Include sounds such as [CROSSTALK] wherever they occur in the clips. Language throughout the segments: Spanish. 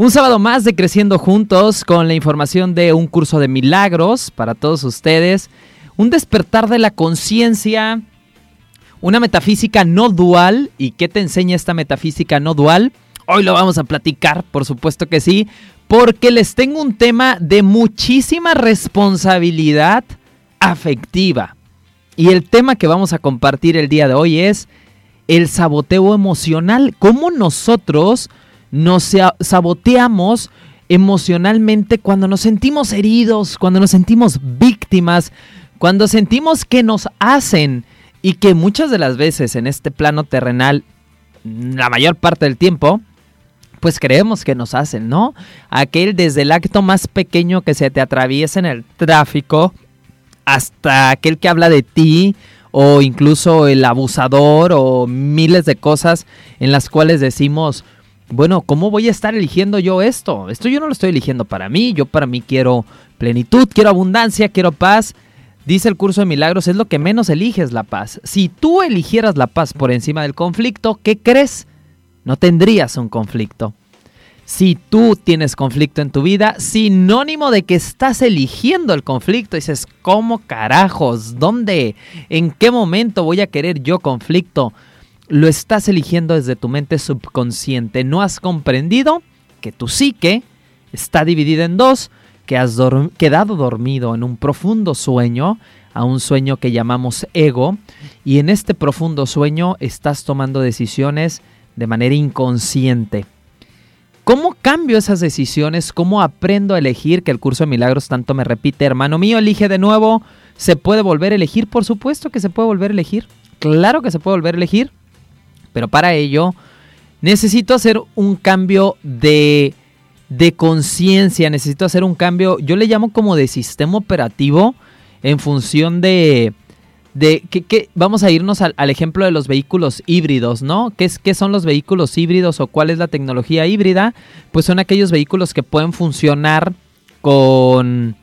Un sábado más de Creciendo Juntos con la información de un curso de milagros para todos ustedes. Un despertar de la conciencia, una metafísica no dual. ¿Y qué te enseña esta metafísica no dual? Hoy lo vamos a platicar, por supuesto que sí, porque les tengo un tema de muchísima responsabilidad afectiva. Y el tema que vamos a compartir el día de hoy es el saboteo emocional. ¿Cómo nosotros nos saboteamos emocionalmente cuando nos sentimos heridos, cuando nos sentimos víctimas, cuando sentimos que nos hacen y que muchas de las veces en este plano terrenal, la mayor parte del tiempo, pues creemos que nos hacen, ¿no? Aquel desde el acto más pequeño que se te atraviesa en el tráfico hasta aquel que habla de ti o incluso el abusador o miles de cosas en las cuales decimos, bueno, ¿cómo voy a estar eligiendo yo esto? Esto yo no lo estoy eligiendo para mí, yo para mí quiero plenitud, quiero abundancia, quiero paz. Dice el curso de milagros, es lo que menos eliges la paz. Si tú eligieras la paz por encima del conflicto, ¿qué crees? No tendrías un conflicto. Si tú tienes conflicto en tu vida, sinónimo de que estás eligiendo el conflicto, dices, ¿cómo carajos? ¿Dónde? ¿En qué momento voy a querer yo conflicto? Lo estás eligiendo desde tu mente subconsciente. No has comprendido que tu psique está dividida en dos, que has quedado dormido en un profundo sueño, a un sueño que llamamos ego, y en este profundo sueño estás tomando decisiones de manera inconsciente. ¿Cómo cambio esas decisiones? ¿Cómo aprendo a elegir? Que el curso de milagros tanto me repite, hermano mío, elige de nuevo. ¿Se puede volver a elegir? Por supuesto que se puede volver a elegir. Claro que se puede volver a elegir. Pero para ello necesito hacer un cambio de, de conciencia, necesito hacer un cambio, yo le llamo como de sistema operativo en función de... de que, vamos a irnos al, ejemplo de los vehículos híbridos, ¿no? ¿Qué, es, ¿Qué son los vehículos híbridos o cuál es la tecnología híbrida? Pues son aquellos vehículos que pueden funcionar con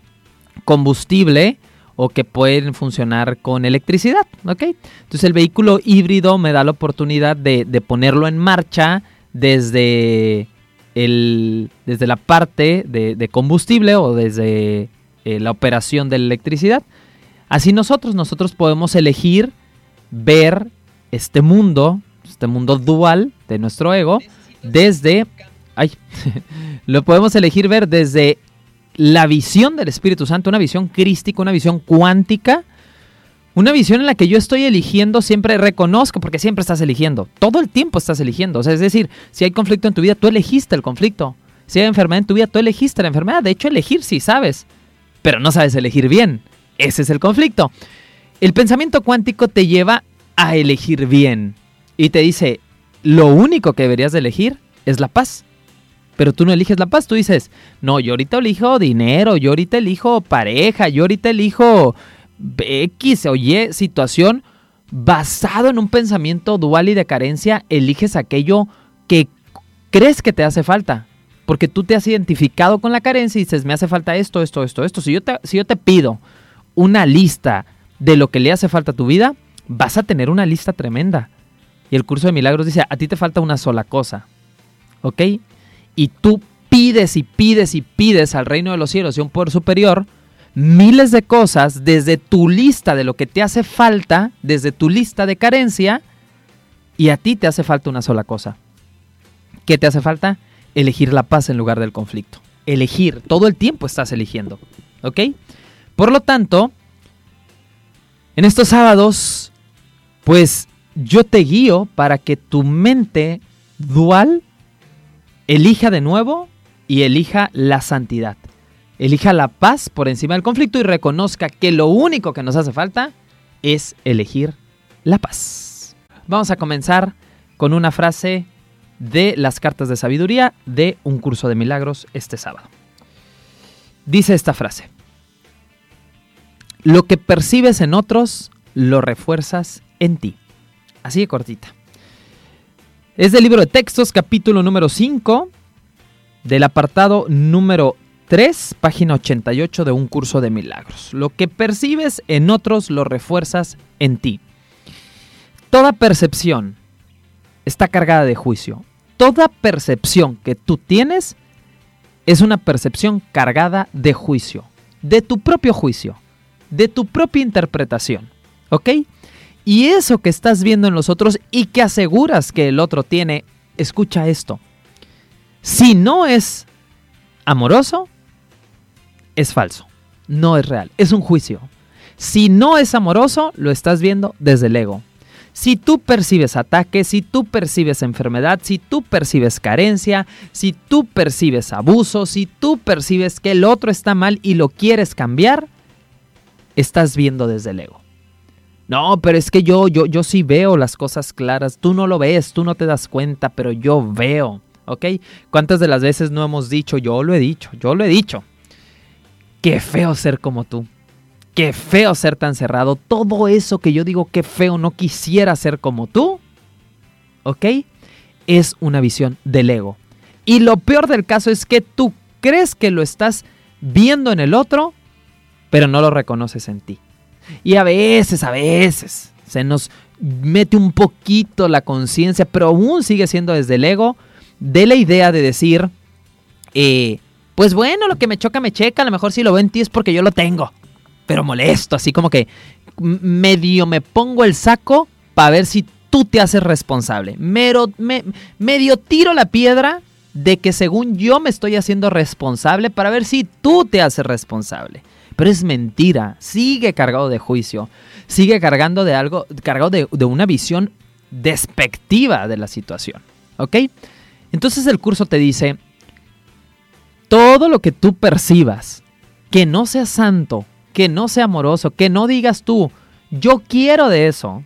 combustible, o que pueden funcionar con electricidad, ¿ok? Entonces el vehículo híbrido me da la oportunidad de, ponerlo en marcha desde, el, desde la parte de, combustible o desde eh, la operación de la electricidad. Así nosotros, nosotros podemos elegir ver este mundo, este mundo dual de nuestro ego, desde... Ay, [LAUGHS] lo podemos elegir ver desde la visión del Espíritu Santo, una visión crística, una visión cuántica, una visión en la que yo estoy eligiendo, siempre reconozco, porque siempre estás eligiendo, todo el tiempo estás eligiendo. O sea, es decir, si hay conflicto en tu vida, tú elegiste el conflicto. Si hay enfermedad en tu vida, tú elegiste la enfermedad. De hecho, elegir sí sabes, pero no sabes elegir bien. Ese es el conflicto. El pensamiento cuántico te lleva a elegir bien y te dice, lo único que deberías de elegir es la paz. Pero tú no eliges la paz, tú dices, no, yo ahorita elijo dinero, yo ahorita elijo pareja, yo ahorita elijo X o Y situación basado en un pensamiento dual y de carencia, eliges aquello que crees que te hace falta. Porque tú te has identificado con la carencia y dices, me hace falta esto, esto, esto, esto. Si yo te, si yo te pido una lista de lo que le hace falta a tu vida, vas a tener una lista tremenda. Y el curso de milagros dice, a ti te falta una sola cosa. ¿Ok? Y tú pides y pides y pides al reino de los cielos y a un poder superior, miles de cosas desde tu lista de lo que te hace falta, desde tu lista de carencia, y a ti te hace falta una sola cosa. ¿Qué te hace falta? Elegir la paz en lugar del conflicto. Elegir, todo el tiempo estás eligiendo. ¿Ok? Por lo tanto, en estos sábados, pues yo te guío para que tu mente dual elija de nuevo y elija la santidad. Elija la paz por encima del conflicto y reconozca que lo único que nos hace falta es elegir la paz. Vamos a comenzar con una frase de las cartas de sabiduría de un curso de milagros este sábado. dice esta frase. Lo que percibes en otros, lo refuerzas en ti. Así de cortita. Es del libro de textos, capítulo número 5, del apartado número 3, página 88 de un curso de milagros. Lo que percibes en otros, lo refuerzas en ti. Toda percepción está cargada de juicio. Toda percepción que tú tienes es una percepción cargada de juicio, de tu propio juicio de tu propia interpretación. ¿Ok? Y eso que estás viendo en los otros y que aseguras que el otro tiene, escucha esto. Si no es amoroso, es falso. No es real. Es un juicio. Si no es amoroso, lo estás viendo desde el ego. Si tú percibes ataque, si tú percibes enfermedad, si tú percibes carencia, si tú percibes abuso, si tú percibes que el otro está mal y lo quieres cambiar, estás viendo desde el ego. No, pero es que yo, yo, yo sí veo las cosas claras. Tú no lo ves, tú no te das cuenta, pero yo veo. ¿Ok? ¿Cuántas de las veces no hemos dicho, yo lo he dicho, yo lo he dicho? Qué feo ser como tú. Qué feo ser tan cerrado. Todo eso que yo digo, qué feo, no quisiera ser como tú. ¿Ok? Es una visión del ego. Y lo peor del caso es que tú crees que lo estás viendo en el otro pero no lo reconoces en ti. Y a veces, a veces, se nos mete un poquito la conciencia, pero aún sigue siendo desde el ego, de la idea de decir, eh, pues bueno, lo que me choca, me checa, a lo mejor si lo ven en ti es porque yo lo tengo, pero molesto, así como que medio me pongo el saco para ver si tú te haces responsable. Mero, me, medio tiro la piedra de que según yo me estoy haciendo responsable para ver si tú te haces responsable. Pero es mentira, sigue cargado de juicio, sigue cargando de algo, cargado de, una visión despectiva de la situación. ¿Ok? Entonces el curso te dice, todo lo que tú percibas, que no sea santo, que no sea amoroso, que no digas tú, yo quiero de eso.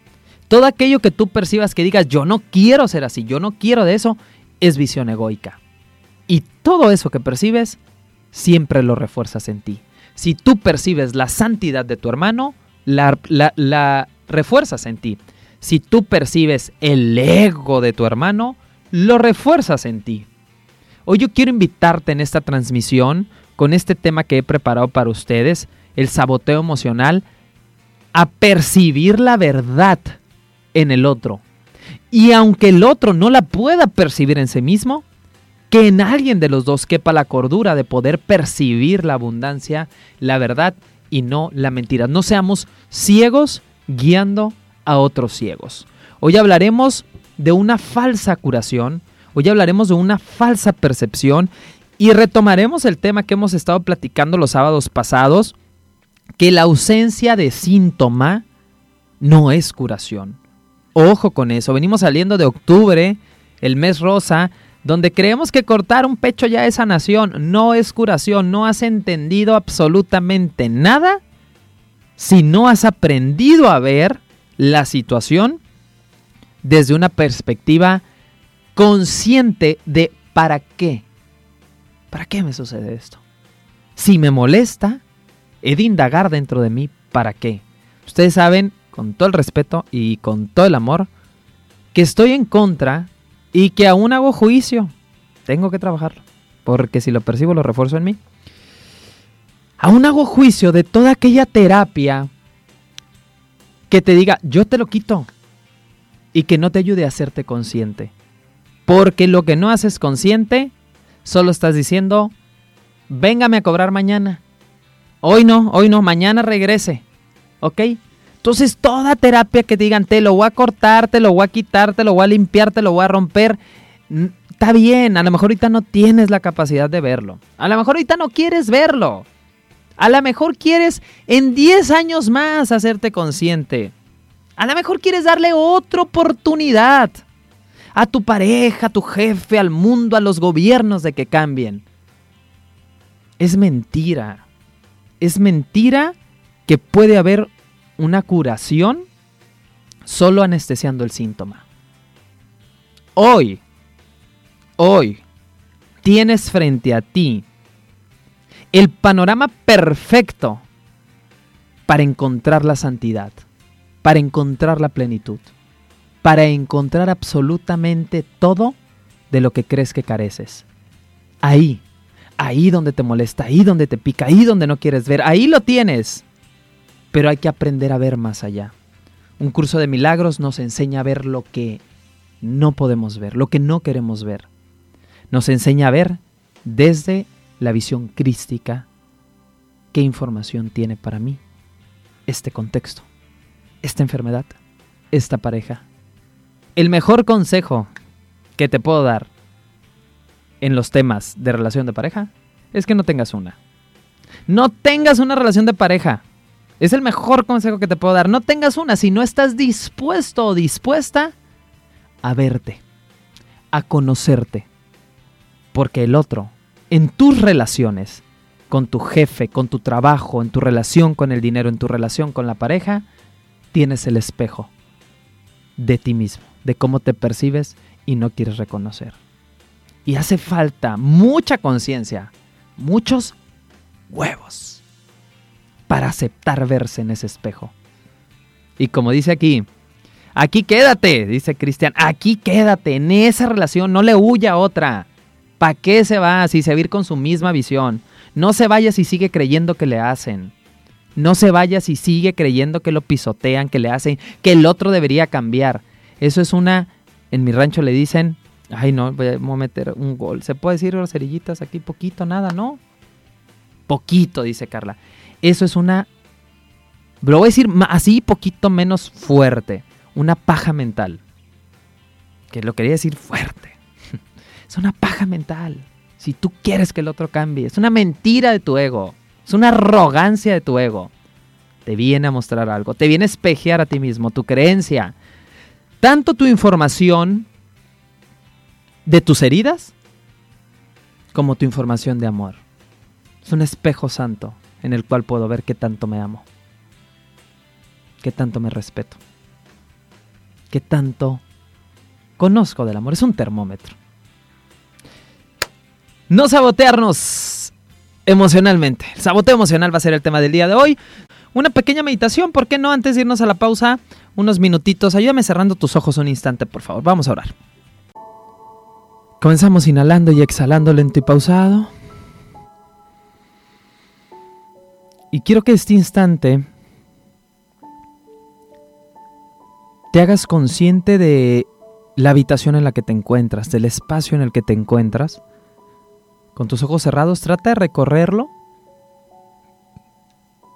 Todo aquello que tú percibas que digas, yo no quiero ser así, yo no quiero de eso, es visión egoica. Y todo eso que percibes, siempre lo refuerzas en ti. Si tú percibes la santidad de tu hermano, la, refuerzas en ti. Si tú percibes el ego de tu hermano, lo refuerzas en ti. Hoy yo quiero invitarte en esta transmisión con este tema que he preparado para ustedes, el saboteo emocional, a percibir la verdad en el otro. Y aunque el otro no la pueda percibir en sí mismo, que en alguien de los dos quepa la cordura de poder percibir la abundancia, la verdad y no la mentira. No seamos ciegos guiando a otros ciegos. Hoy hablaremos de una falsa curación, hoy hablaremos de una falsa percepción y retomaremos el tema que hemos estado platicando los sábados pasados, que la ausencia de síntoma no es curación. Ojo con eso, venimos saliendo de octubre, el mes rosa, donde creemos que cortar un pecho ya es sanación, no es curación, no has entendido absolutamente nada si no has aprendido a ver la situación desde una perspectiva consciente de para qué. ¿Para qué me sucede esto? Si me molesta, he de indagar dentro de mí para qué. Ustedes saben, con todo el respeto y con todo el amor, que estoy en contra y que aún hago juicio. Tengo que trabajarlo, porque si lo percibo lo refuerzo en mí. Aún hago juicio de toda aquella terapia que te diga, yo te lo quito, y que no te ayude a hacerte consciente. Porque lo que no haces consciente, solo estás diciendo, véngame a cobrar mañana. Hoy no, hoy no, mañana regrese. ¿Ok? Entonces, toda terapia que digan, te lo voy a cortar, te lo voy a quitar, te lo voy a limpiar, te lo voy a romper, está bien. A lo mejor ahorita no tienes la capacidad de verlo. A lo mejor ahorita no quieres verlo. A lo mejor quieres en 10 años más hacerte consciente. A lo mejor quieres darle otra oportunidad a tu pareja, a tu jefe, al mundo, a los gobiernos de que cambien. Es mentira. Es mentira que puede haber una curación solo anestesiando el síntoma. Hoy, hoy, tienes frente a ti el panorama perfecto para encontrar la santidad, para encontrar la plenitud, para encontrar absolutamente todo de lo que crees que careces. Ahí, ahí donde te molesta, ahí donde te pica, ahí donde no quieres ver, ahí lo tienes. Pero hay que aprender a ver más allá. Un curso de milagros nos enseña a ver lo que no podemos ver, lo que no queremos ver. Nos enseña a ver desde la visión crística qué información tiene para mí este contexto, esta enfermedad, esta pareja. El mejor consejo que te puedo dar en los temas de relación de pareja es que no tengas una. No tengas una relación de pareja. Es el mejor consejo que te puedo dar. No tengas una si no estás dispuesto o dispuesta a verte, a conocerte. Porque el otro, en tus relaciones, con tu jefe, con tu trabajo, en tu relación con el dinero, en tu relación con la pareja, tienes el espejo de ti mismo, de cómo te percibes y no quieres reconocer. Y hace falta mucha conciencia, muchos huevos para aceptar verse en ese espejo. Y como dice aquí, aquí quédate, dice Cristian, aquí quédate, en esa relación, no le huya a otra. ¿Para qué se va si se va ir con su misma visión? No se vaya si sigue creyendo que le hacen. No se vaya si sigue creyendo que lo pisotean, que le hacen, que el otro debería cambiar. Eso es una, en mi rancho le dicen, ay no, voy a meter un gol. ¿Se puede decir cerillitas aquí poquito, nada, no? Poquito, dice Carla. Eso es una, lo voy a decir así poquito menos fuerte, una paja mental. Que lo quería decir fuerte. [LAUGHS] Es una paja mental. Si tú quieres que el otro cambie, es una mentira de tu ego. Es una arrogancia de tu ego. Te viene a mostrar algo, te viene a espejear a ti mismo, tu creencia. Tanto tu información de tus heridas como tu información de amor. Es un espejo santo en el cual puedo ver qué tanto me amo, qué tanto me respeto, qué tanto conozco del amor. Es un termómetro. No sabotearnos emocionalmente. El saboteo emocional va a ser el tema del día de hoy. Una pequeña meditación, ¿por qué no? Antes de irnos a la pausa, unos minutitos. Ayúdame cerrando tus ojos un instante, por favor. Vamos a orar. Comenzamos inhalando y exhalando lento y pausado. Y quiero que este instante te hagas consciente de la habitación en la que te encuentras, del espacio en el que te encuentras. Con tus ojos cerrados, trata de recorrerlo,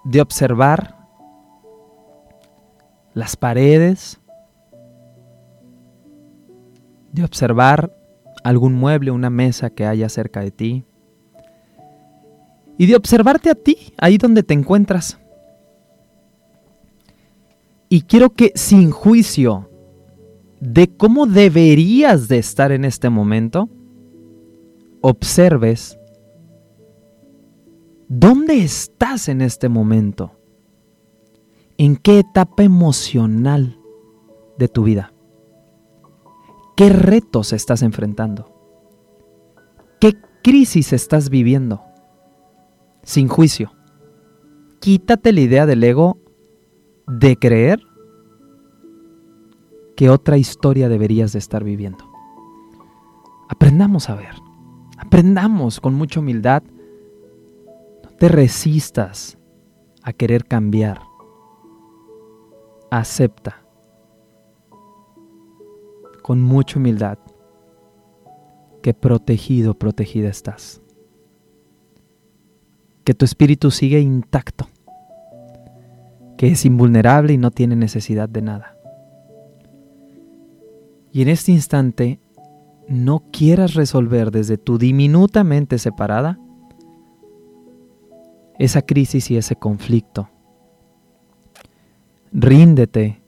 de observar las paredes, de observar algún mueble, una mesa que haya cerca de ti, y de observarte a ti, ahí donde te encuentras. Y quiero que sin juicio de cómo deberías de estar en este momento, observes dónde estás en este momento, en qué etapa emocional de tu vida, qué retos estás enfrentando, qué crisis estás viviendo, sin juicio. Quítate la idea del ego de creer que otra historia deberías de estar viviendo. Aprendamos a ver. Aprendamos con mucha humildad. No te resistas a querer cambiar. Acepta con mucha humildad que protegido, protegida estás. Que tu espíritu sigue intacto. Que es invulnerable y no tiene necesidad de nada. Y en este instante no quieras resolver desde tu diminuta mente separada esa crisis y ese conflicto. Ríndete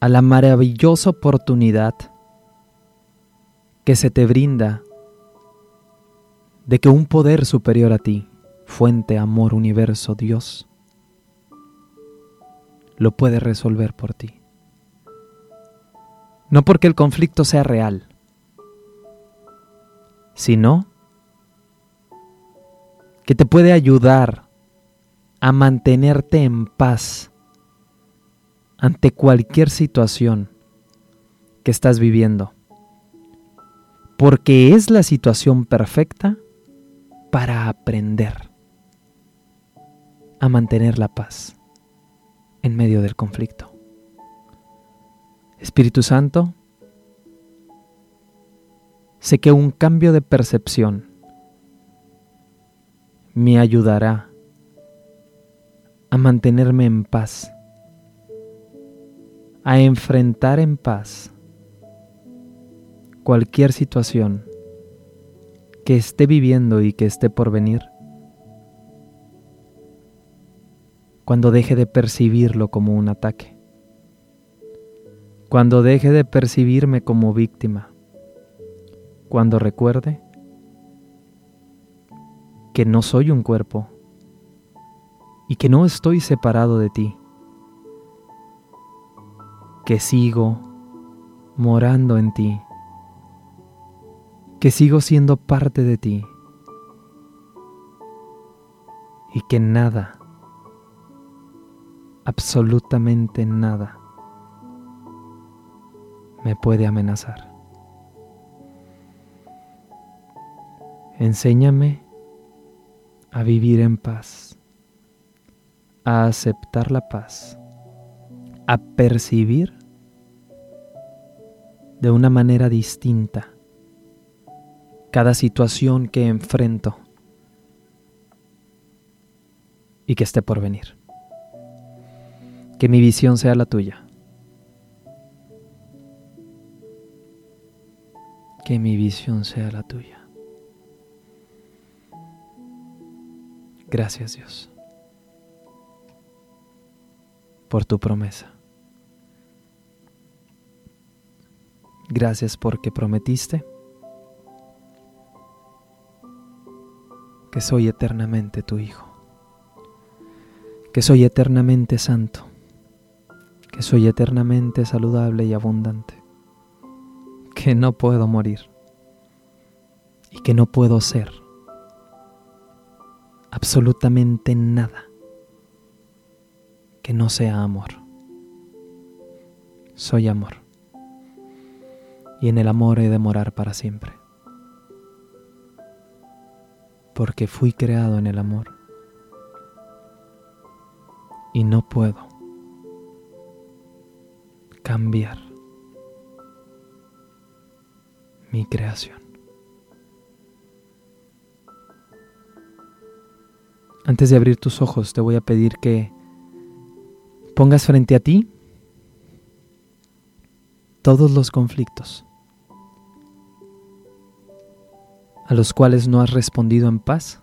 a la maravillosa oportunidad que se te brinda de que un poder superior a ti, fuente, amor, universo, Dios, lo puede resolver por ti. No porque el conflicto sea real, sino que te puede ayudar a mantenerte en paz ante cualquier situación que estás viviendo. Porque es la situación perfecta para aprender a mantener la paz en medio del conflicto. Espíritu Santo, sé que un cambio de percepción me ayudará a mantenerme en paz, a enfrentar en paz cualquier situación que esté viviendo y que esté por venir, cuando deje de percibirlo como un ataque, cuando deje de percibirme como víctima, cuando recuerde que no soy un cuerpo y que no estoy separado de ti, que sigo morando en ti, que sigo siendo parte de ti y que nada, absolutamente nada, me puede amenazar. Enséñame a vivir en paz a aceptar la paz, a percibir de una manera distinta cada situación que enfrento y que esté por venir. Que mi visión sea la tuya. Que mi visión sea la tuya. Gracias Dios por tu promesa. Gracias porque prometiste que soy eternamente tu Hijo, que soy eternamente santo, que soy eternamente saludable y abundante, que no puedo morir y que no puedo ser absolutamente nada que no sea amor. Soy amor. Y en el amor he de morar para siempre. Porque fui creado en el amor. Y no puedo cambiar mi creación. Antes de abrir tus ojos, te voy a pedir que pongas frente a ti todos los conflictos a los cuales no has respondido en paz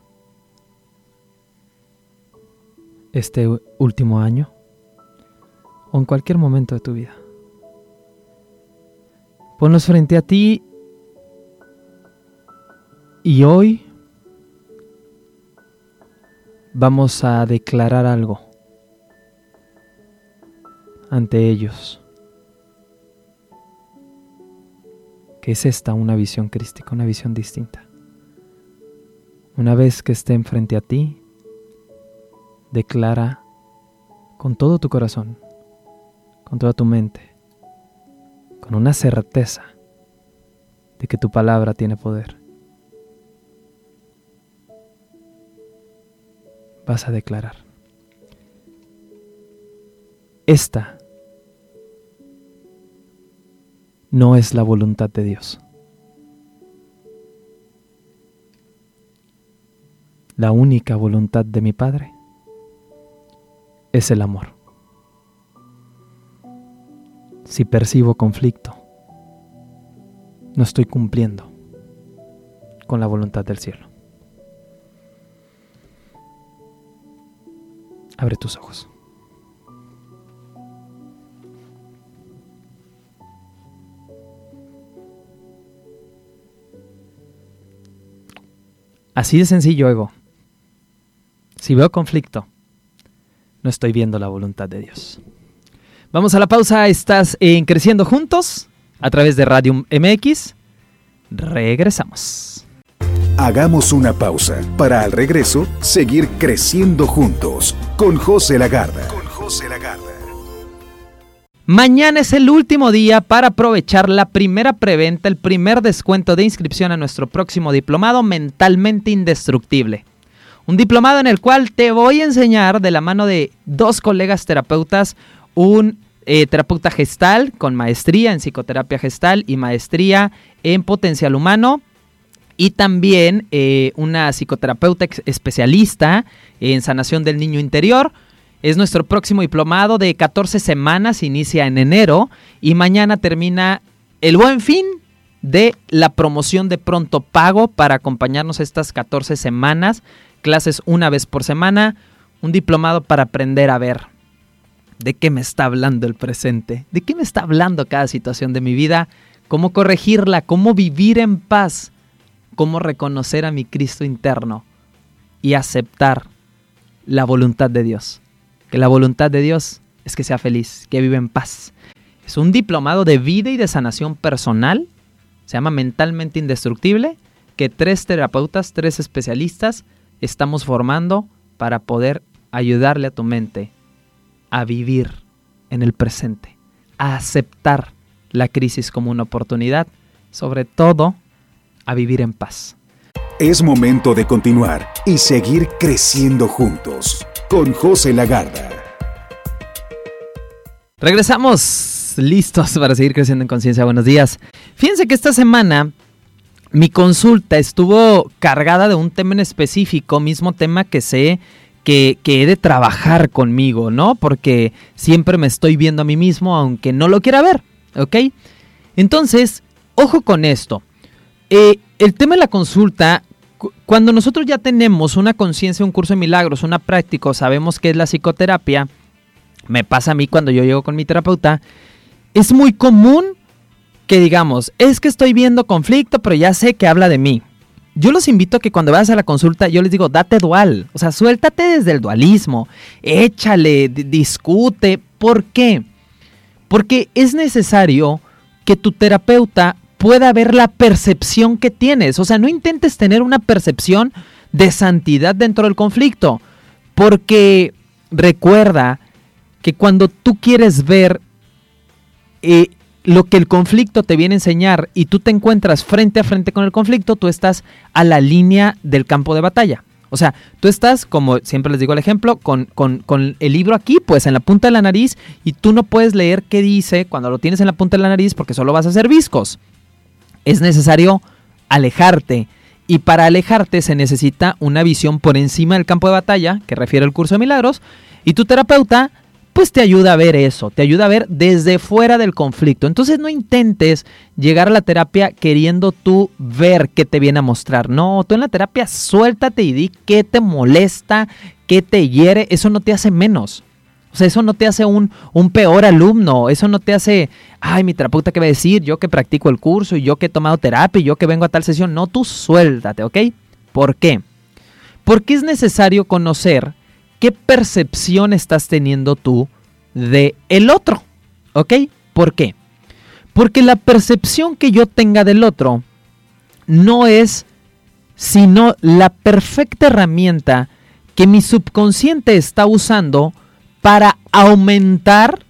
este último año o en cualquier momento de tu vida. Ponlos frente a ti y hoy vamos a declarar algo ante ellos. Que es esta una visión crística, una visión distinta. Una vez que estén frente a ti, declara con todo tu corazón, con toda tu mente, con una certeza de que tu palabra tiene poder. Vas a declarar. Esta no es la voluntad de Dios. La única voluntad de mi Padre es el amor. Si percibo conflicto, no estoy cumpliendo con la voluntad del cielo. Abre tus ojos. Así de sencillo, ego. Si veo conflicto, no estoy viendo la voluntad de Dios. Vamos a la pausa. Estás en Creciendo Juntos a través de Radium MX. Regresamos. Hagamos una pausa para al regreso seguir creciendo juntos con José Lagarda. Con José Lagarda. Mañana es el último día para aprovechar la primera preventa, el primer descuento de inscripción a nuestro próximo diplomado mentalmente indestructible. Un diplomado en el cual te voy a enseñar de la mano de dos colegas terapeutas, un eh, terapeuta gestal con maestría en psicoterapia gestal y maestría en potencial humano. Y también eh, una psicoterapeuta especialista en sanación del niño interior. Es nuestro próximo diplomado de 14 semanas, inicia en enero y mañana termina el buen fin de la promoción de pronto pago para acompañarnos estas 14 semanas clases una vez por semana, un diplomado para aprender a ver de qué me está hablando el presente, de qué me está hablando cada situación de mi vida, cómo corregirla, cómo vivir en paz, cómo reconocer a mi Cristo interno y aceptar la voluntad de Dios. Que la voluntad de Dios es que sea feliz, que viva en paz. Es un diplomado de vida y de sanación personal, se llama Mentalmente Indestructible, que tres terapeutas, tres especialistas estamos formando para poder ayudarle a tu mente a vivir en el presente, a aceptar la crisis como una oportunidad, sobre todo a vivir en paz. Es momento de continuar y seguir creciendo juntos con José Lagarda. Regresamos listos para seguir creciendo en conciencia. Buenos días. Fíjense que esta semana mi consulta estuvo cargada de un tema en específico, mismo tema que sé que, he de trabajar conmigo, ¿no? Porque siempre me estoy viendo a mí mismo aunque no lo quiera ver, ¿ok? Entonces, ojo con esto. Eh, el tema de la consulta, cuando nosotros ya tenemos una conciencia, un curso de milagros, una práctica, sabemos qué es la psicoterapia, me pasa a mí cuando yo llego con mi terapeuta, es muy común que digamos, es que estoy viendo conflicto, pero ya sé que habla de mí. Yo los invito a que cuando vayas a la consulta, yo les digo, date dual. O sea, suéltate desde el dualismo. Échale, discute. ¿Por qué? Porque es necesario que tu terapeuta pueda ver la percepción que tienes. O sea, no intentes tener una percepción de santidad dentro del conflicto. Porque recuerda que cuando tú quieres ver eh, lo que el conflicto te viene a enseñar y tú te encuentras frente a frente con el conflicto, tú estás a la línea del campo de batalla. O sea, tú estás, como siempre les digo el ejemplo, con, con, el libro aquí, pues en la punta de la nariz, y tú no puedes leer qué dice cuando lo tienes en la punta de la nariz porque solo vas a hacer viscos. Es necesario alejarte. Y para alejarte se necesita una visión por encima del campo de batalla, que refiere el curso de milagros, y tu terapeuta pues te ayuda a ver eso, te ayuda a ver desde fuera del conflicto. Entonces no intentes llegar a la terapia queriendo tú ver qué te viene a mostrar. No, tú en la terapia suéltate y di qué te molesta, qué te hiere. Eso no te hace menos. O sea, eso no te hace un, un peor alumno. Eso no te hace, ay, mi terapeuta, ¿qué va a decir? Yo que practico el curso y yo que he tomado terapia y yo que vengo a tal sesión. No, tú suéltate, ¿ok? ¿Por qué? Porque es necesario conocer ¿qué percepción estás teniendo tú de el otro? ¿Ok? ¿Por qué? Porque la percepción que yo tenga del otro no es sino la perfecta herramienta que mi subconsciente está usando para aumentar,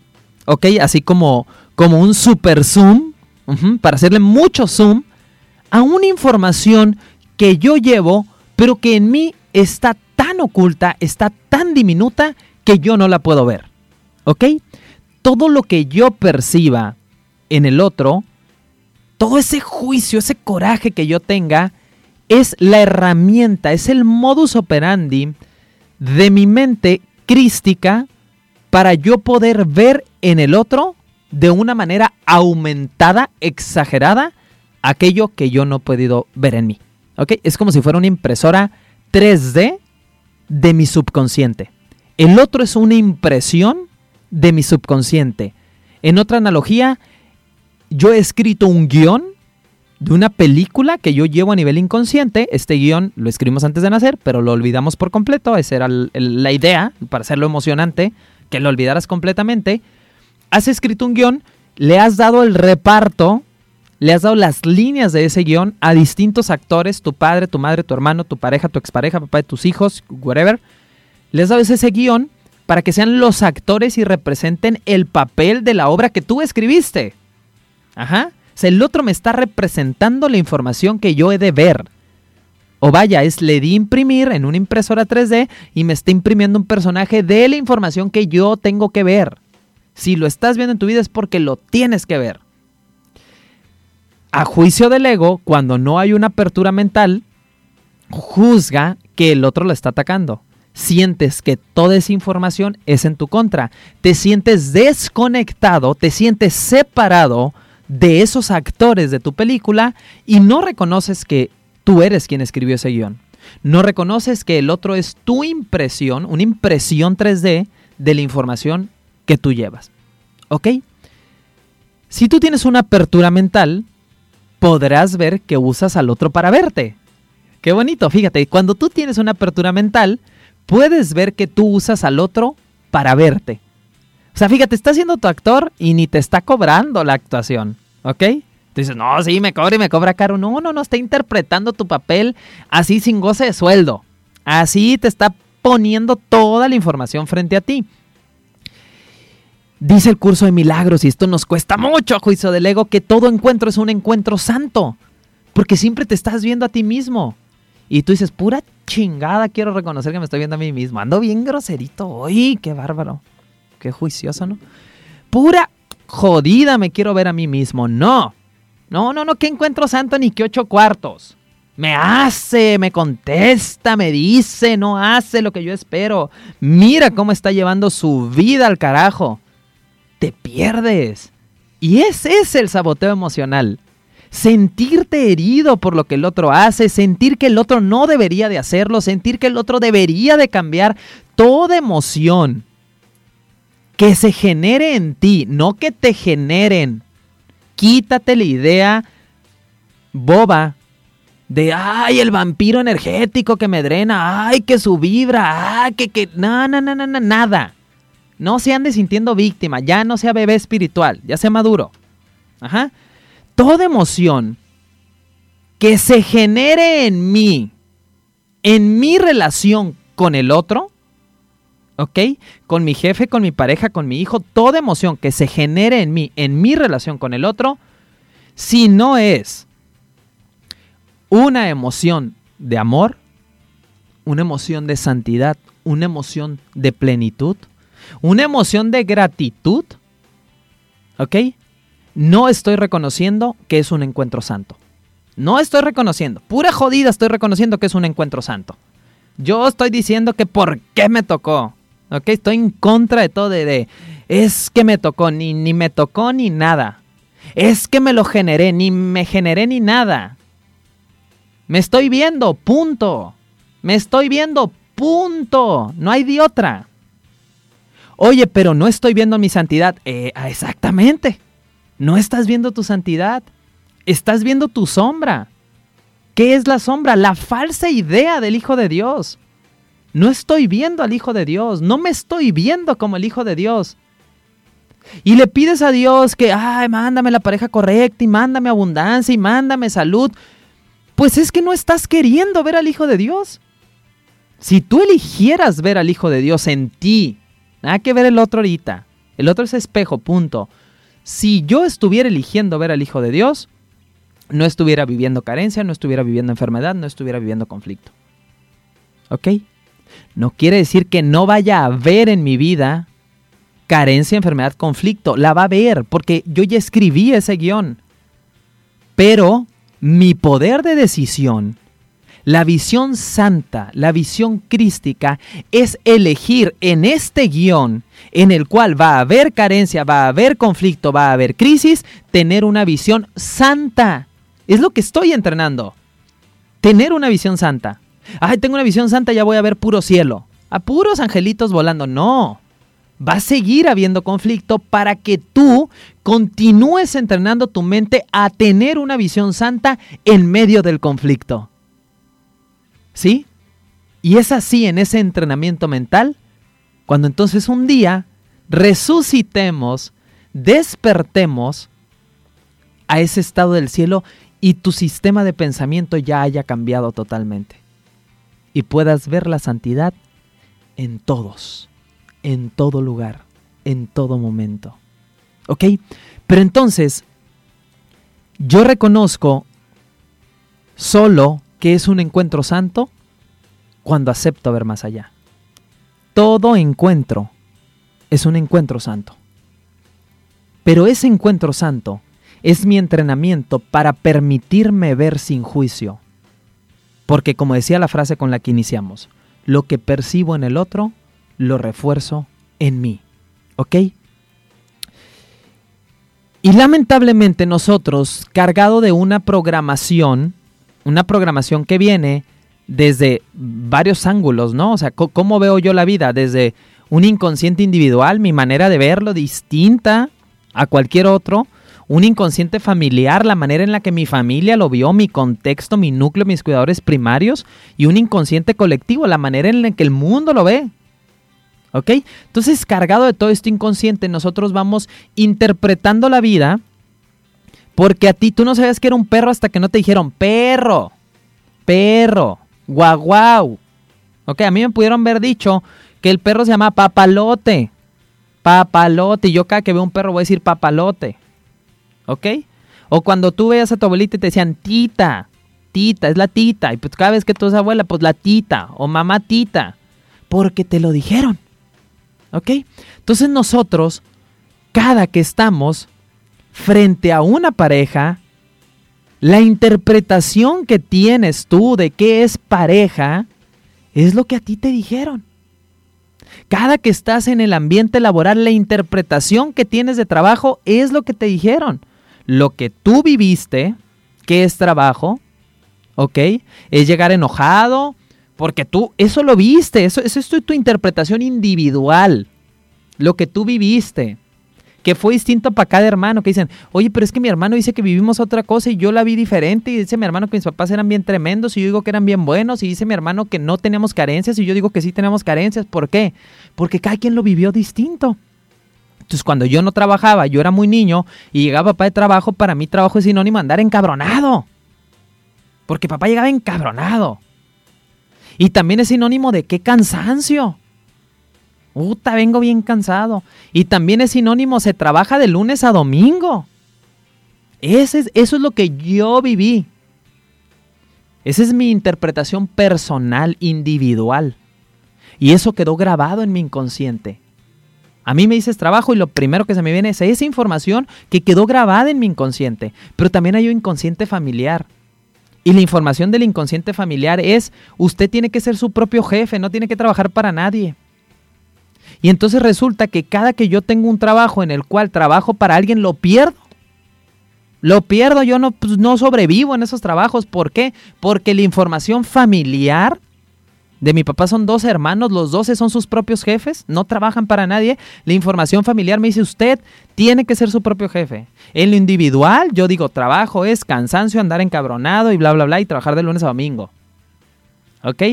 ¿ok? Así como, como un super zoom, para hacerle mucho zoom a una información que yo llevo, pero que en mí está oculta, está tan diminuta que yo no la puedo ver. ¿Ok? Todo lo que yo perciba en el otro, todo ese juicio, ese coraje que yo tenga, es la herramienta, es el modus operandi de mi mente crística para yo poder ver en el otro de una manera aumentada, exagerada, aquello que yo no he podido ver en mí. ¿Ok? Es como si fuera una impresora 3D de mi subconsciente. El otro es una impresión de mi subconsciente. En otra analogía, yo he escrito un guion de una película que yo llevo a nivel inconsciente. Este guion lo escribimos antes de nacer, pero lo olvidamos por completo. Esa era la idea, para hacerlo emocionante, que lo olvidaras completamente. Has escrito un guion, le has dado el reparto le has dado las líneas de ese guion a distintos actores, tu padre, tu madre, tu hermano, tu pareja, tu expareja, papá de tus hijos, whatever. Le has dado ese guion para que sean los actores y representen el papel de la obra que tú escribiste. Ajá. O sea, el otro me está representando la información que yo he de ver. O vaya, es le di imprimir en una impresora 3D y me está imprimiendo un personaje de la información que yo tengo que ver. Si lo estás viendo en tu vida es porque lo tienes que ver. A juicio del ego, cuando no hay una apertura mental, juzga que el otro lo está atacando. Sientes que toda esa información es en tu contra. Te sientes desconectado, te sientes separado de esos actores de tu película y no reconoces que tú eres quien escribió ese guion. No reconoces que el otro es tu impresión, una impresión 3D de la información que tú llevas. ¿Ok? Si tú tienes una apertura mental, podrás ver que usas al otro para verte. Qué bonito, fíjate, cuando tú tienes una apertura mental, puedes ver que tú usas al otro para verte. O sea, fíjate, está siendo tu actor y ni te está cobrando la actuación, ¿ok? Tú dices, no, sí, me cobra y me cobra caro. No, no, no, está interpretando tu papel así sin goce de sueldo. Así te está poniendo toda la información frente a ti. Dice el curso de milagros, y esto nos cuesta mucho juicio del ego, que todo encuentro es un encuentro santo, porque siempre te estás viendo a ti mismo. Y tú dices, pura chingada, quiero reconocer que me estoy viendo a mí mismo. Ando bien groserito hoy, qué bárbaro, qué juicioso, ¿no? Pura jodida me quiero ver a mí mismo. No, no, no, no, qué encuentro santo ni qué ocho cuartos. Me hace, me contesta, me dice, no hace lo que yo espero. Mira cómo está llevando su vida al carajo te pierdes. Y ese es el saboteo emocional. Sentirte herido por lo que el otro hace, sentir que el otro no debería de hacerlo, sentir que el otro debería de cambiar, toda emoción que se genere en ti, no que te generen. Quítate la idea boba de, ay, el vampiro energético que me drena, ay, que su vibra, ay, que, que, no, no, no, no, nada. No se ande sintiendo víctima, ya no sea bebé espiritual, ya sea maduro. Ajá. Toda emoción que se genere en mí, en mi relación con el otro, ¿ok? Con mi jefe, con mi pareja, con mi hijo, toda emoción que se genere en mí, en mi relación con el otro, si no es una emoción de amor, una emoción de santidad, una emoción de plenitud, una emoción de gratitud, ¿ok? No estoy reconociendo que es un encuentro santo. No estoy reconociendo, pura jodida estoy reconociendo que es un encuentro santo. Yo estoy diciendo que por qué me tocó. ¿Ok? Estoy en contra de todo de, es que me tocó, ni, ni me tocó ni nada. Es que me lo generé, ni me generé ni nada. Me estoy viendo, punto. Me estoy viendo, punto. No hay de otra. Oye, pero no estoy viendo mi santidad. Eh, ah, exactamente. No estás viendo tu santidad. Estás viendo tu sombra. ¿Qué es la sombra? La falsa idea del Hijo de Dios. No estoy viendo al Hijo de Dios. No me estoy viendo como el Hijo de Dios. Y le pides a Dios que, ay, mándame la pareja correcta y mándame abundancia y mándame salud. Pues es que no estás queriendo ver al Hijo de Dios. Si tú eligieras ver al Hijo de Dios en ti, Nada que ver el otro ahorita. El otro es espejo, punto. Si yo estuviera eligiendo ver al Hijo de Dios, no estuviera viviendo carencia, no estuviera viviendo enfermedad, no estuviera viviendo conflicto. ¿Ok? No quiere decir que no vaya a haber en mi vida carencia, enfermedad, conflicto. La va a haber, porque yo ya escribí ese guion. Pero mi poder de decisión la visión santa, la visión crística, es elegir en este guion, en el cual va a haber carencia, va a haber conflicto, va a haber crisis, tener una visión santa. Es lo que estoy entrenando. Tener una visión santa. Ay, tengo una visión santa, ya voy a ver puro cielo. A puros angelitos volando. No. Va a seguir habiendo conflicto para que tú continúes entrenando tu mente a tener una visión santa en medio del conflicto. ¿Sí? Y es así en ese entrenamiento mental, cuando entonces un día resucitemos, despertemos a ese estado del cielo y tu sistema de pensamiento ya haya cambiado totalmente. Y puedas ver la santidad en todos, en todo lugar, en todo momento. ¿Ok? Pero entonces, yo reconozco solo que es un encuentro santo cuando acepto ver más allá. Todo encuentro es un encuentro santo. Pero ese encuentro santo es mi entrenamiento para permitirme ver sin juicio. Porque como decía la frase con la que iniciamos, lo que percibo en el otro, lo refuerzo en mí. ¿Ok? Y lamentablemente nosotros, cargado de una programación, una programación que viene desde varios ángulos, ¿no? O sea, ¿cómo veo yo la vida? Desde un inconsciente individual, mi manera de verlo distinta a cualquier otro, un inconsciente familiar, la manera en la que mi familia lo vio, mi contexto, mi núcleo, mis cuidadores primarios, y un inconsciente colectivo, la manera en la que el mundo lo ve. ¿Ok? Entonces, cargado de todo esto inconsciente, nosotros vamos interpretando la vida porque a ti tú no sabías que era un perro hasta que no te dijeron perro, perro, guau guau. Ok, a mí me pudieron haber dicho que el perro se llama papalote, papalote, y yo cada que veo un perro voy a decir papalote. ¿Ok? O cuando tú veas a tu abuelita y te decían tita, tita, es la tita. Y pues cada vez que tú eres abuela, pues la tita o mamá tita. Porque te lo dijeron. ¿Ok? Entonces nosotros, cada que estamos frente a una pareja, la interpretación que tienes tú de qué es pareja es lo que a ti te dijeron. Cada que estás en el ambiente laboral, la interpretación que tienes de trabajo es lo que te dijeron lo que tú viviste, que es trabajo, ¿ok? Es llegar enojado, porque tú, eso lo viste, eso, es tu interpretación individual, lo que tú viviste, que fue distinto para cada hermano, que dicen, oye, pero es que mi hermano dice que vivimos otra cosa y yo la vi diferente, y dice mi hermano que mis papás eran bien tremendos y yo digo que eran bien buenos, y dice mi hermano que no teníamos carencias y yo digo que sí tenemos carencias, ¿por qué? Porque cada quien lo vivió distinto. Entonces, cuando yo no trabajaba, yo era muy niño y llegaba papá de trabajo, para mí trabajo es sinónimo andar encabronado. Porque papá llegaba encabronado. Y también es sinónimo de qué cansancio. Puta, vengo bien cansado. Y también es sinónimo, se trabaja de lunes a domingo. Ese es, eso es lo que yo viví. Esa es mi interpretación personal, individual. Y eso quedó grabado en mi inconsciente. A mí me dices trabajo y lo primero que se me viene es esa información que quedó grabada en mi inconsciente. Pero también hay un inconsciente familiar. Y la información del inconsciente familiar es, usted tiene que ser su propio jefe, no tiene que trabajar para nadie. Y entonces resulta que cada que yo tengo un trabajo en el cual trabajo para alguien, lo pierdo. Lo pierdo, yo no, pues, no sobrevivo en esos trabajos. ¿Por qué? Porque la información familiar de mi papá son dos hermanos, los 12 son sus propios jefes, no trabajan para nadie. La información familiar me dice, usted tiene que ser su propio jefe. En lo individual, yo digo, trabajo es cansancio, andar encabronado y bla, bla, bla, y trabajar de lunes a domingo. ¿Ok?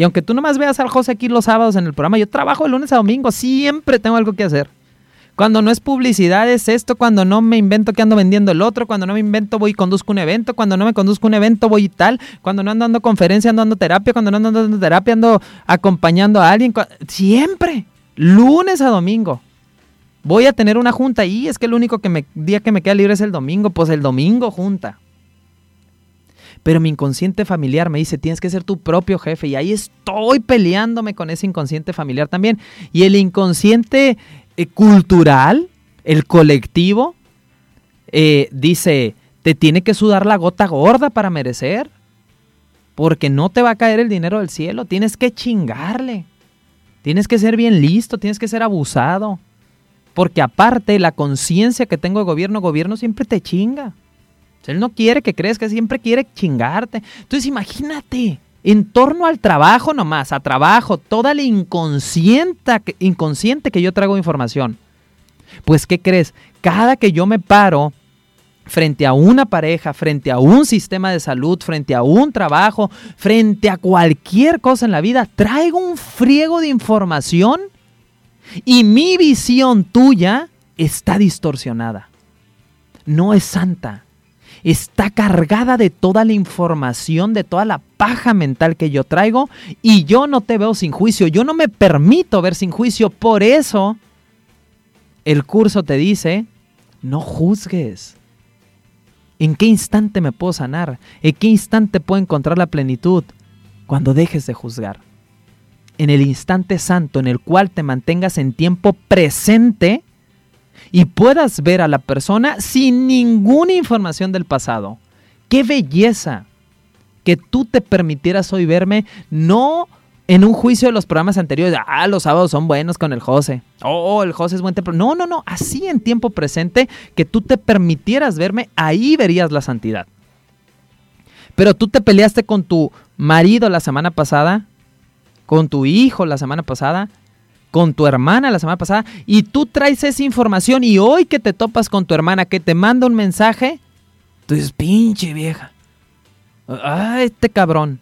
Y aunque tú nomás veas al José aquí los sábados en el programa, yo trabajo de lunes a domingo, siempre tengo algo que hacer. Cuando no es publicidad es esto, cuando no me invento que ando vendiendo el otro, cuando no me invento voy y conduzco un evento, cuando no me conduzco un evento voy y tal, cuando no ando dando conferencia ando dando terapia, cuando no ando dando terapia ando acompañando a alguien, siempre, lunes a domingo. Voy a tener una junta y es que el único que me, día que me queda libre es el domingo, pues el domingo junta. Pero mi inconsciente familiar me dice, tienes que ser tu propio jefe. Y ahí estoy peleándome con ese inconsciente familiar también. Y el inconsciente eh, cultural, el colectivo, eh, dice, te tiene que sudar la gota gorda para merecer, porque no te va a caer el dinero del cielo, tienes que chingarle, tienes que ser bien listo, tienes que ser abusado, porque aparte la conciencia que tengo de gobierno, gobierno siempre te chinga. Él no quiere que que siempre quiere chingarte. Entonces imagínate, en torno al trabajo nomás, a trabajo, toda la inconsciente, inconsciente que yo traigo información. Pues, ¿qué crees? Cada que yo me paro frente a una pareja, frente a un sistema de salud, frente a un trabajo, frente a cualquier cosa en la vida, traigo un friego de información y mi visión tuya está distorsionada. no es santa. Está cargada de toda la información, de toda la paja mental que yo traigo y yo no te veo sin juicio, yo no me permito ver sin juicio. Por eso el curso te dice, no juzgues. ¿En qué instante me puedo sanar? ¿En qué instante puedo encontrar la plenitud? Cuando dejes de juzgar. En el instante santo en el cual te mantengas en tiempo presente y puedas ver a la persona sin ninguna información del pasado. ¡Qué belleza! Que tú te permitieras hoy verme no en un juicio de los programas anteriores, ah, los sábados son buenos con el José, oh, el José es buen templo. No, no, no, así en tiempo presente, que tú te permitieras verme, ahí verías la santidad. Pero tú te peleaste con tu marido la semana pasada, con tu hijo la semana pasada, con tu hermana la semana pasada, y tú traes esa información y hoy que te topas con tu hermana que te manda un mensaje, tú dices, pinche vieja, ah, este cabrón,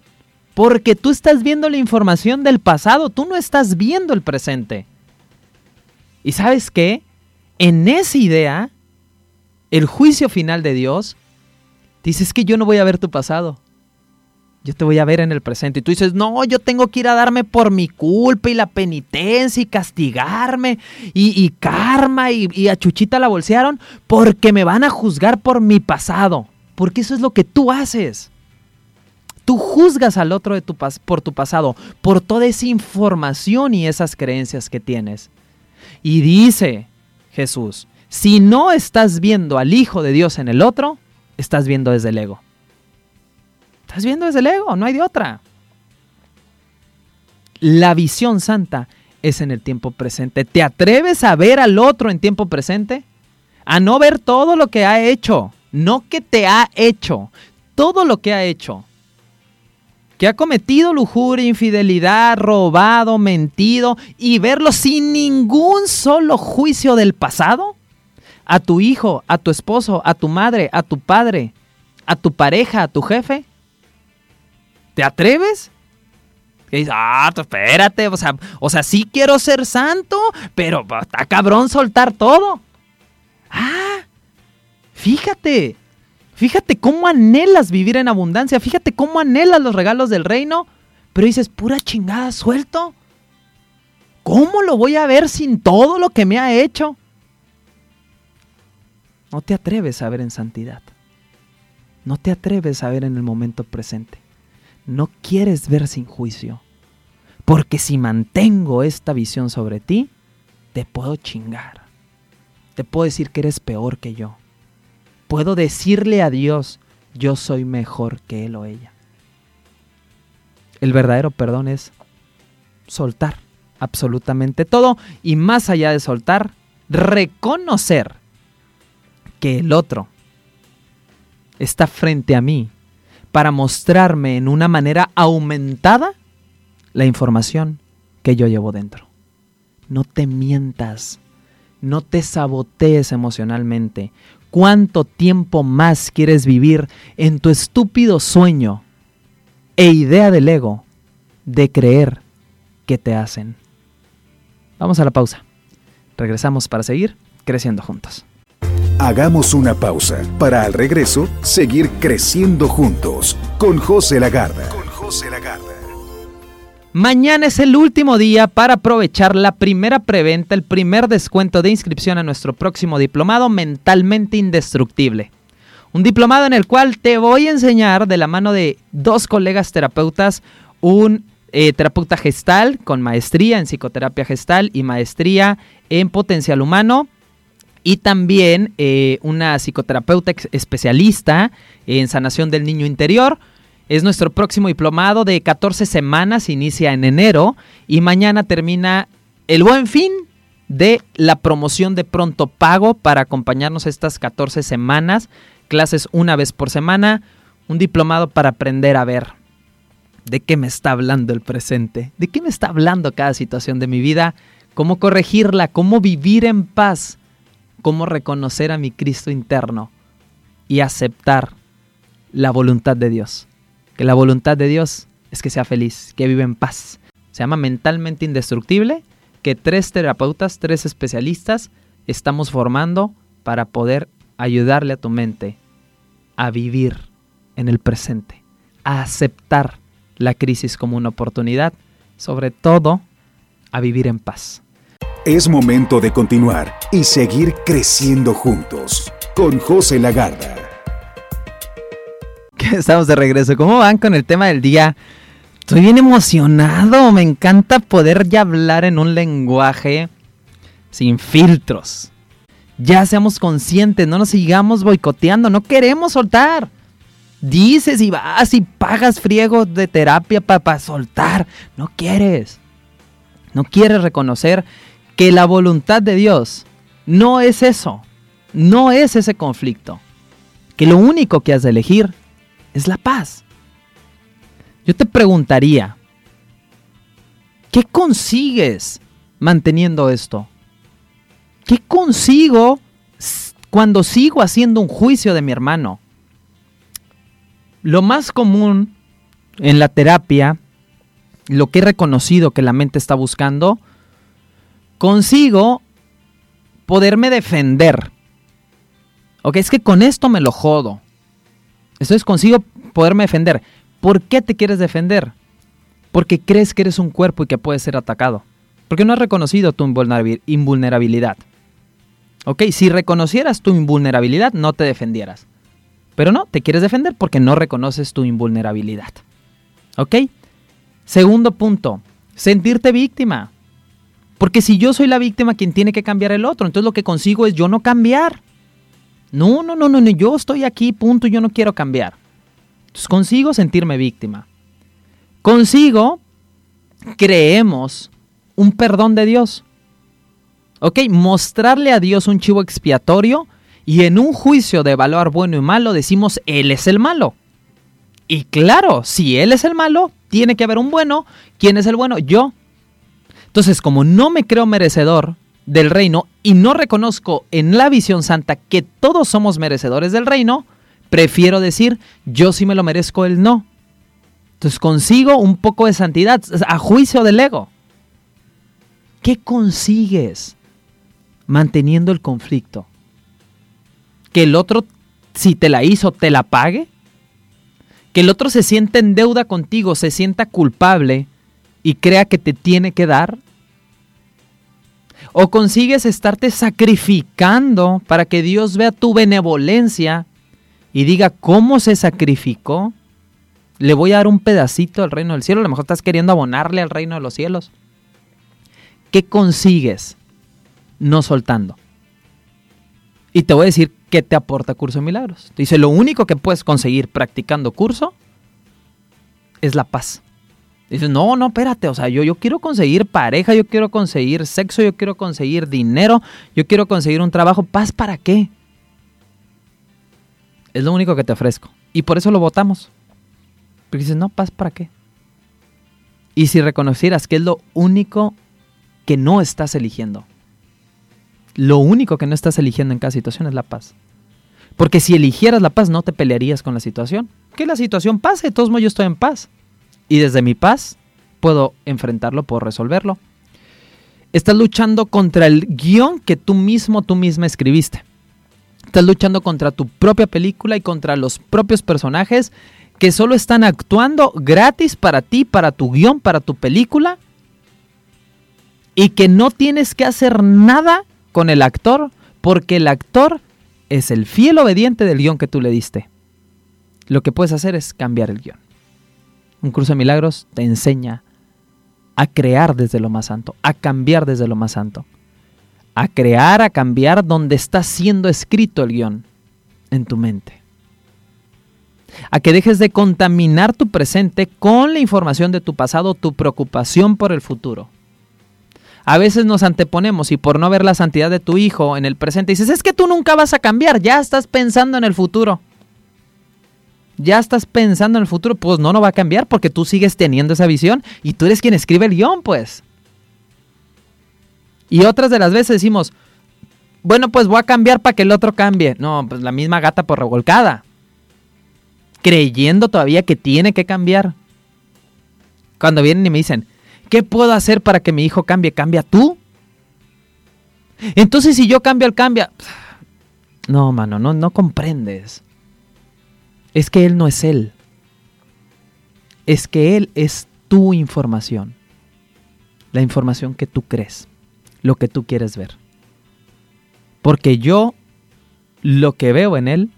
porque tú estás viendo la información del pasado, tú no estás viendo el presente. ¿Y sabes qué? En esa idea, el juicio final de Dios, dices que yo no voy a ver tu pasado. Yo te voy a ver en el presente. Y tú dices, no, yo tengo que ir a darme por mi culpa y la penitencia y castigarme y, karma y, a Chuchita la bolsearon porque me van a juzgar por mi pasado. Porque eso es lo que tú haces. Tú juzgas al otro de tu por tu pasado, por toda esa información y esas creencias que tienes. Y dice Jesús, si no estás viendo al Hijo de Dios en el otro, estás viendo desde el ego. Estás viendo desde el ego, no hay de otra. La visión santa es en el tiempo presente. ¿Te atreves a ver al otro en tiempo presente? A no ver todo lo que ha hecho, no que te ha hecho, todo lo que ha hecho que ha cometido lujuria, infidelidad, robado, mentido y verlo sin ningún solo juicio del pasado? ¿A tu hijo, a tu esposo, a tu madre, a tu padre, a tu pareja, a tu jefe? ¿Te atreves? Y dices, ah, espérate, o sea, o sea, sí quiero ser santo, pero está cabrón soltar todo. Ah, fíjate, Fíjate cómo anhelas vivir en abundancia, fíjate cómo anhelas los regalos del reino, pero dices, pura chingada, suelto. ¿Cómo lo voy a ver sin todo lo que me ha hecho? No te atreves a ver en santidad. No te atreves a ver en el momento presente. No quieres ver sin juicio. Porque si mantengo esta visión sobre ti, te puedo chingar. Te puedo decir que eres peor que yo puedo decirle a Dios, yo soy mejor que él o ella. El verdadero perdón es soltar absolutamente todo y más allá de soltar, reconocer que el otro está frente a mí para mostrarme en una manera aumentada la información que yo llevo dentro. No te mientas, no te sabotees emocionalmente. ¿Cuánto tiempo más quieres vivir en tu estúpido sueño e idea del ego de creer que te hacen? Vamos a la pausa. Regresamos para seguir creciendo juntos. Hagamos una pausa para al regreso seguir creciendo juntos con José Lagarda. Mañana es el último día para aprovechar la primera preventa, el primer descuento de inscripción a nuestro próximo diplomado mentalmente indestructible. Un diplomado en el cual te voy a enseñar de la mano de dos colegas terapeutas un eh, terapeuta gestal con maestría en psicoterapia gestal y maestría en potencial humano y también eh, una psicoterapeuta especialista en sanación del niño interior. Es nuestro próximo diplomado de 14 semanas, inicia en enero y mañana termina el buen fin de la promoción de pronto pago para acompañarnos estas 14 semanas, clases una vez por semana, un diplomado para aprender a ver de qué me está hablando el presente, de qué me está hablando cada situación de mi vida, cómo corregirla, cómo vivir en paz, cómo reconocer a mi Cristo interno y aceptar la voluntad de Dios que la voluntad de Dios es que sea feliz, que viva en paz. Se llama mentalmente indestructible, que tres terapeutas, tres especialistas estamos formando para poder ayudarle a tu mente a vivir en el presente, a aceptar la crisis como una oportunidad, sobre todo a vivir en paz. Es momento de continuar y seguir creciendo juntos con José Lagarda. [LAUGHS] Estamos de regreso. ¿Cómo van con el tema del día? Estoy bien emocionado. Me encanta poder ya hablar en un lenguaje sin filtros. Ya seamos conscientes, no nos sigamos boicoteando, no queremos soltar. Dices y vas y pagas friego de terapia para soltar. No quieres. No quieres reconocer que la voluntad de Dios no es eso. No es ese conflicto. Que lo único que has de elegir es la paz. Yo te preguntaría, ¿qué consigues manteniendo esto? ¿Qué consigo cuando sigo haciendo un juicio de mi hermano? Lo más común en la terapia, lo que he reconocido que la mente está buscando, consigo poderme defender. Ok, es que con esto me lo jodo. Entonces consigo poderme defender. ¿Por qué te quieres defender? Porque crees que eres un cuerpo y que puedes ser atacado. Porque no has reconocido tu invulnerabilidad. Ok, si reconocieras tu invulnerabilidad, no te defendieras. Pero no, te quieres defender porque no reconoces tu invulnerabilidad. ¿Ok? Segundo punto, sentirte víctima. Porque si yo soy la víctima, quien tiene que cambiar el otro. Entonces lo que consigo es yo no cambiar. No, no, no, no, no, yo estoy aquí, punto, yo no quiero cambiar. Entonces consigo sentirme víctima. Consigo, creemos, un perdón de Dios. ¿Ok? Mostrarle a Dios un chivo expiatorio y en un juicio de evaluar bueno y malo decimos, Él es el malo. Y claro, si Él es el malo, tiene que haber un bueno. ¿Quién es el bueno? Yo. Entonces, como no me creo merecedor del reino y no reconozco en la visión santa que todos somos merecedores del reino, prefiero decir, yo sí me lo merezco, él no. Entonces consigo un poco de santidad a juicio del ego. ¿Qué consigues manteniendo el conflicto? ¿Que el otro, si te la hizo, te la pague? ¿Que el otro se sienta en deuda contigo, se sienta culpable y crea que te tiene que dar? O consigues estarte sacrificando para que Dios vea tu benevolencia y diga cómo se sacrificó. Le voy a dar un pedacito al reino del cielo. A lo mejor estás queriendo abonarle al reino de los cielos. ¿Qué consigues no soltando? Y te voy a decir qué te aporta Curso de Milagros. Te dice, lo único que puedes conseguir practicando curso es la paz. Dices, no, no, espérate, o sea, yo, yo quiero conseguir pareja, yo quiero conseguir sexo, yo quiero conseguir dinero, yo quiero conseguir un trabajo. ¿Paz para qué? Es lo único que te ofrezco. Y por eso lo votamos. Porque dices, no, paz para qué. Y si reconocieras que es lo único que no estás eligiendo, lo único que no estás eligiendo en cada situación es la paz. Porque si eligieras la paz, no te pelearías con la situación. Que la situación pase, de todos modos yo estoy en paz. Y desde mi paz puedo enfrentarlo, puedo resolverlo. Estás luchando contra el guion que tú mismo, tú misma escribiste. Estás luchando contra tu propia película y contra los propios personajes que solo están actuando gratis para ti, para tu guion, para tu película. Y que no tienes que hacer nada con el actor porque el actor es el fiel obediente del guion que tú le diste. Lo que puedes hacer es cambiar el guion. Un curso de milagros te enseña a crear desde lo más santo, a cambiar desde lo más santo, a crear, a cambiar donde está siendo escrito el guion, en tu mente. A que dejes de contaminar tu presente con la información de tu pasado, tu preocupación por el futuro. A veces nos anteponemos y por no ver la santidad de tu hijo en el presente dices, es que tú nunca vas a cambiar, ya estás pensando en el futuro ya estás pensando en el futuro, pues no, no va a cambiar porque tú sigues teniendo esa visión y tú eres quien escribe el guion, pues. Y otras de las veces decimos, bueno, pues voy a cambiar para que el otro cambie. No, pues la misma gata por revolcada. Creyendo todavía que tiene que cambiar. Cuando vienen y me dicen, ¿qué puedo hacer para que mi hijo cambie? ¿Cambia tú? Entonces si yo cambio, él cambia. No, mano, no, no comprendes. Es que Él no es Él. Es que Él es tu información. La información que tú crees. Lo que tú quieres ver. Porque yo lo que veo en Él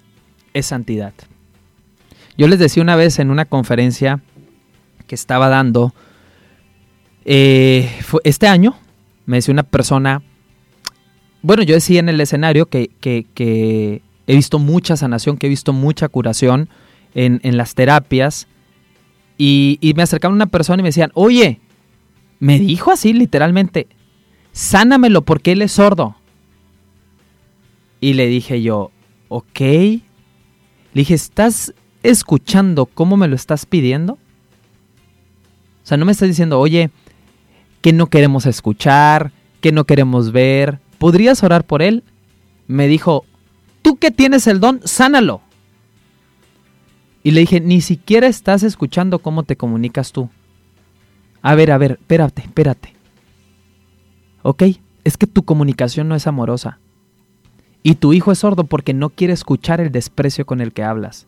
es santidad. Yo les decía una vez en una conferencia que estaba dando, eh, este año, me decía una persona, bueno, yo decía en el escenario que, he visto mucha sanación, que he visto mucha curación en, las terapias, y, y me acercaba una persona y me decían, oye, me dijo así literalmente, sánamelo porque él es sordo. Y le dije yo, ok. Le dije, ¿estás escuchando cómo me lo estás pidiendo? O sea, no me estás diciendo, oye, que no queremos escuchar, que no queremos ver. ¿Podrías orar por él? Me dijo, tú que tienes el don, sánalo. Y le dije, ni siquiera estás escuchando cómo te comunicas tú. A ver, a ver, espérate, espérate. Ok, es que tu comunicación no es amorosa. Y tu hijo es sordo porque no quiere escuchar el desprecio con el que hablas.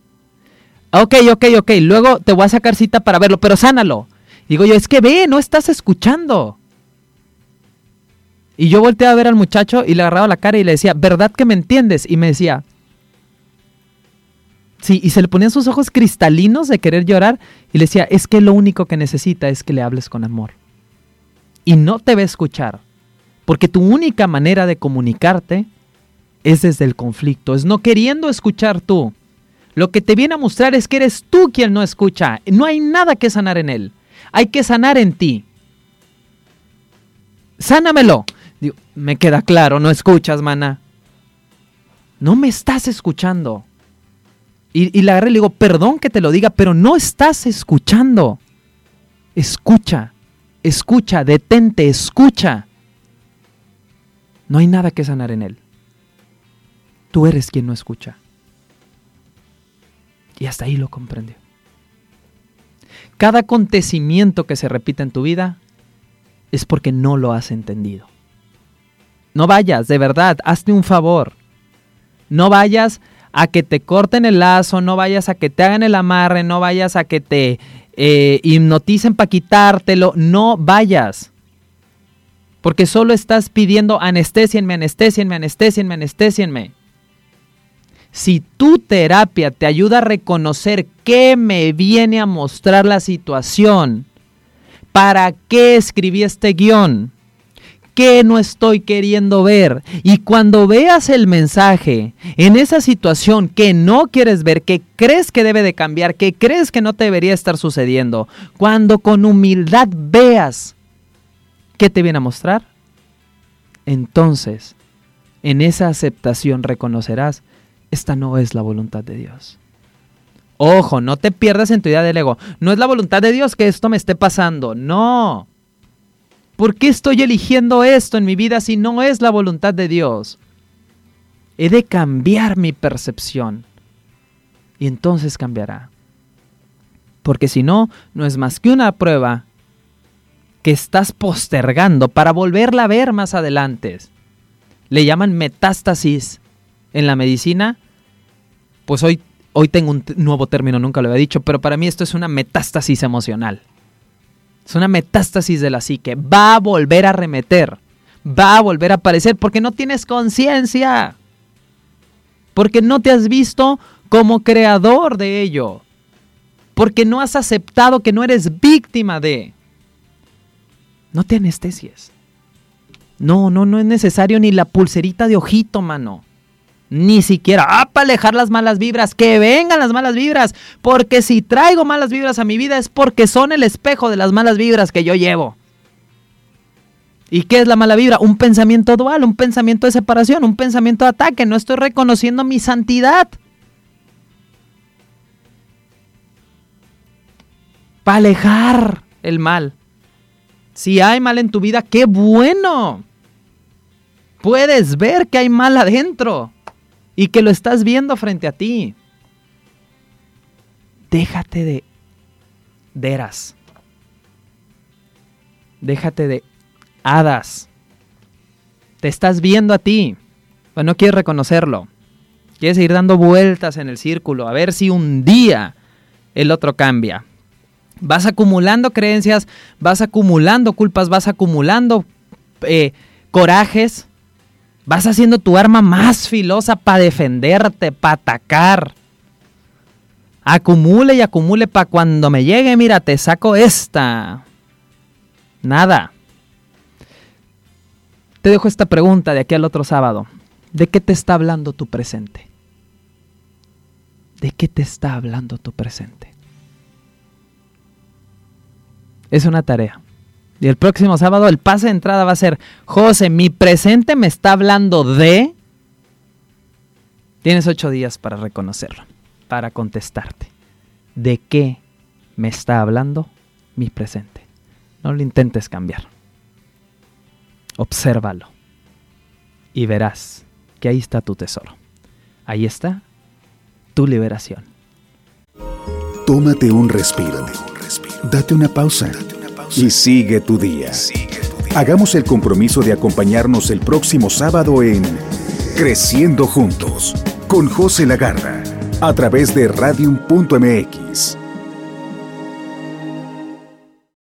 Ok, ok, ok, luego te voy a sacar cita para verlo, pero sánalo. Digo yo, es que ve, no estás escuchando. Y yo volteé a ver al muchacho y le agarraba la cara y le decía, ¿verdad que me entiendes? Y me decía, sí, y se le ponían sus ojos cristalinos de querer llorar y le decía, es que lo único que necesita es que le hables con amor. Y no te va a escuchar, porque tu única manera de comunicarte es desde el conflicto, es no queriendo escuchar tú. Lo que te viene a mostrar es que eres tú quien no escucha. No hay nada que sanar en él. Hay que sanar en ti. Sánamelo. Me queda claro, no escuchas, mana. No me estás escuchando. Y, y le agarré y le digo, perdón que te lo diga, pero no estás escuchando. Escucha, escucha, detente, escucha. No hay nada que sanar en él. Tú eres quien no escucha. Y hasta ahí lo comprendió. Cada acontecimiento que se repite en tu vida es porque no lo has entendido. No vayas, de verdad, hazte un favor. No vayas a que te corten el lazo, no vayas a que te hagan el amarre, no vayas a que te eh, hipnoticen para quitártelo, no vayas. Porque solo estás pidiendo anestesienme, anestesienme, anestesienme, anestesienme. Si tu terapia te ayuda a reconocer qué me viene a mostrar la situación, para qué escribí este guion, qué no estoy queriendo ver. Y cuando veas el mensaje en esa situación que no quieres ver, que crees que debe de cambiar, que crees que no te debería estar sucediendo, cuando con humildad veas qué te viene a mostrar, entonces en esa aceptación reconocerás esta no es la voluntad de Dios. Ojo, no te pierdas en tu idea del ego. No es la voluntad de Dios que esto me esté pasando. No. ¿Por qué estoy eligiendo esto en mi vida si no es la voluntad de Dios? He de cambiar mi percepción. Y entonces cambiará. Porque si no, no es más que una prueba que estás postergando para volverla a ver más adelante. Le llaman metástasis en la medicina, pues hoy, hoy tengo un nuevo término, nunca lo había dicho, pero para mí esto es una metástasis emocional. Es una metástasis de la psique. Va a volver a remeter. Va a volver a aparecer porque no tienes conciencia. Porque no te has visto como creador de ello. Porque no has aceptado que no eres víctima de. No te anestesies. No, no, no es necesario ni la pulserita de ojito, mano. Ni siquiera, ah, para alejar las malas vibras, que vengan las malas vibras, porque si traigo malas vibras a mi vida es porque son el espejo de las malas vibras que yo llevo. ¿Y qué es la mala vibra? Un pensamiento dual, un pensamiento de separación, un pensamiento de ataque. No estoy reconociendo mi santidad. Para alejar el mal. Si hay mal en tu vida, qué bueno. Puedes ver que hay mal adentro y que lo estás viendo frente a ti. Déjate de deras. Déjate de hadas. Te estás viendo a ti, pero no quieres reconocerlo. Quieres seguir dando vueltas en el círculo, a ver si un día el otro cambia. Vas acumulando creencias, vas acumulando culpas, vas acumulando eh, corajes, vas haciendo tu arma más filosa para defenderte, para atacar. Acumule y acumule para cuando me llegue, mira, te saco esta. Nada. Te dejo esta pregunta de aquí al otro sábado. ¿De qué te está hablando tu presente? ¿De qué te está hablando tu presente? Es una tarea. Y el próximo sábado el pase de entrada va a ser, José, mi presente me está hablando de... Tienes ocho días para reconocerlo, para contestarte. ¿De qué me está hablando mi presente? No lo intentes cambiar. Obsérvalo. Y verás que ahí está tu tesoro. Ahí está tu liberación. Tómate un respiro. Date una pausa. Y sigue tu día. Hagamos el compromiso de acompañarnos el próximo sábado en Creciendo Juntos con José Lagarra a través de radium.mx.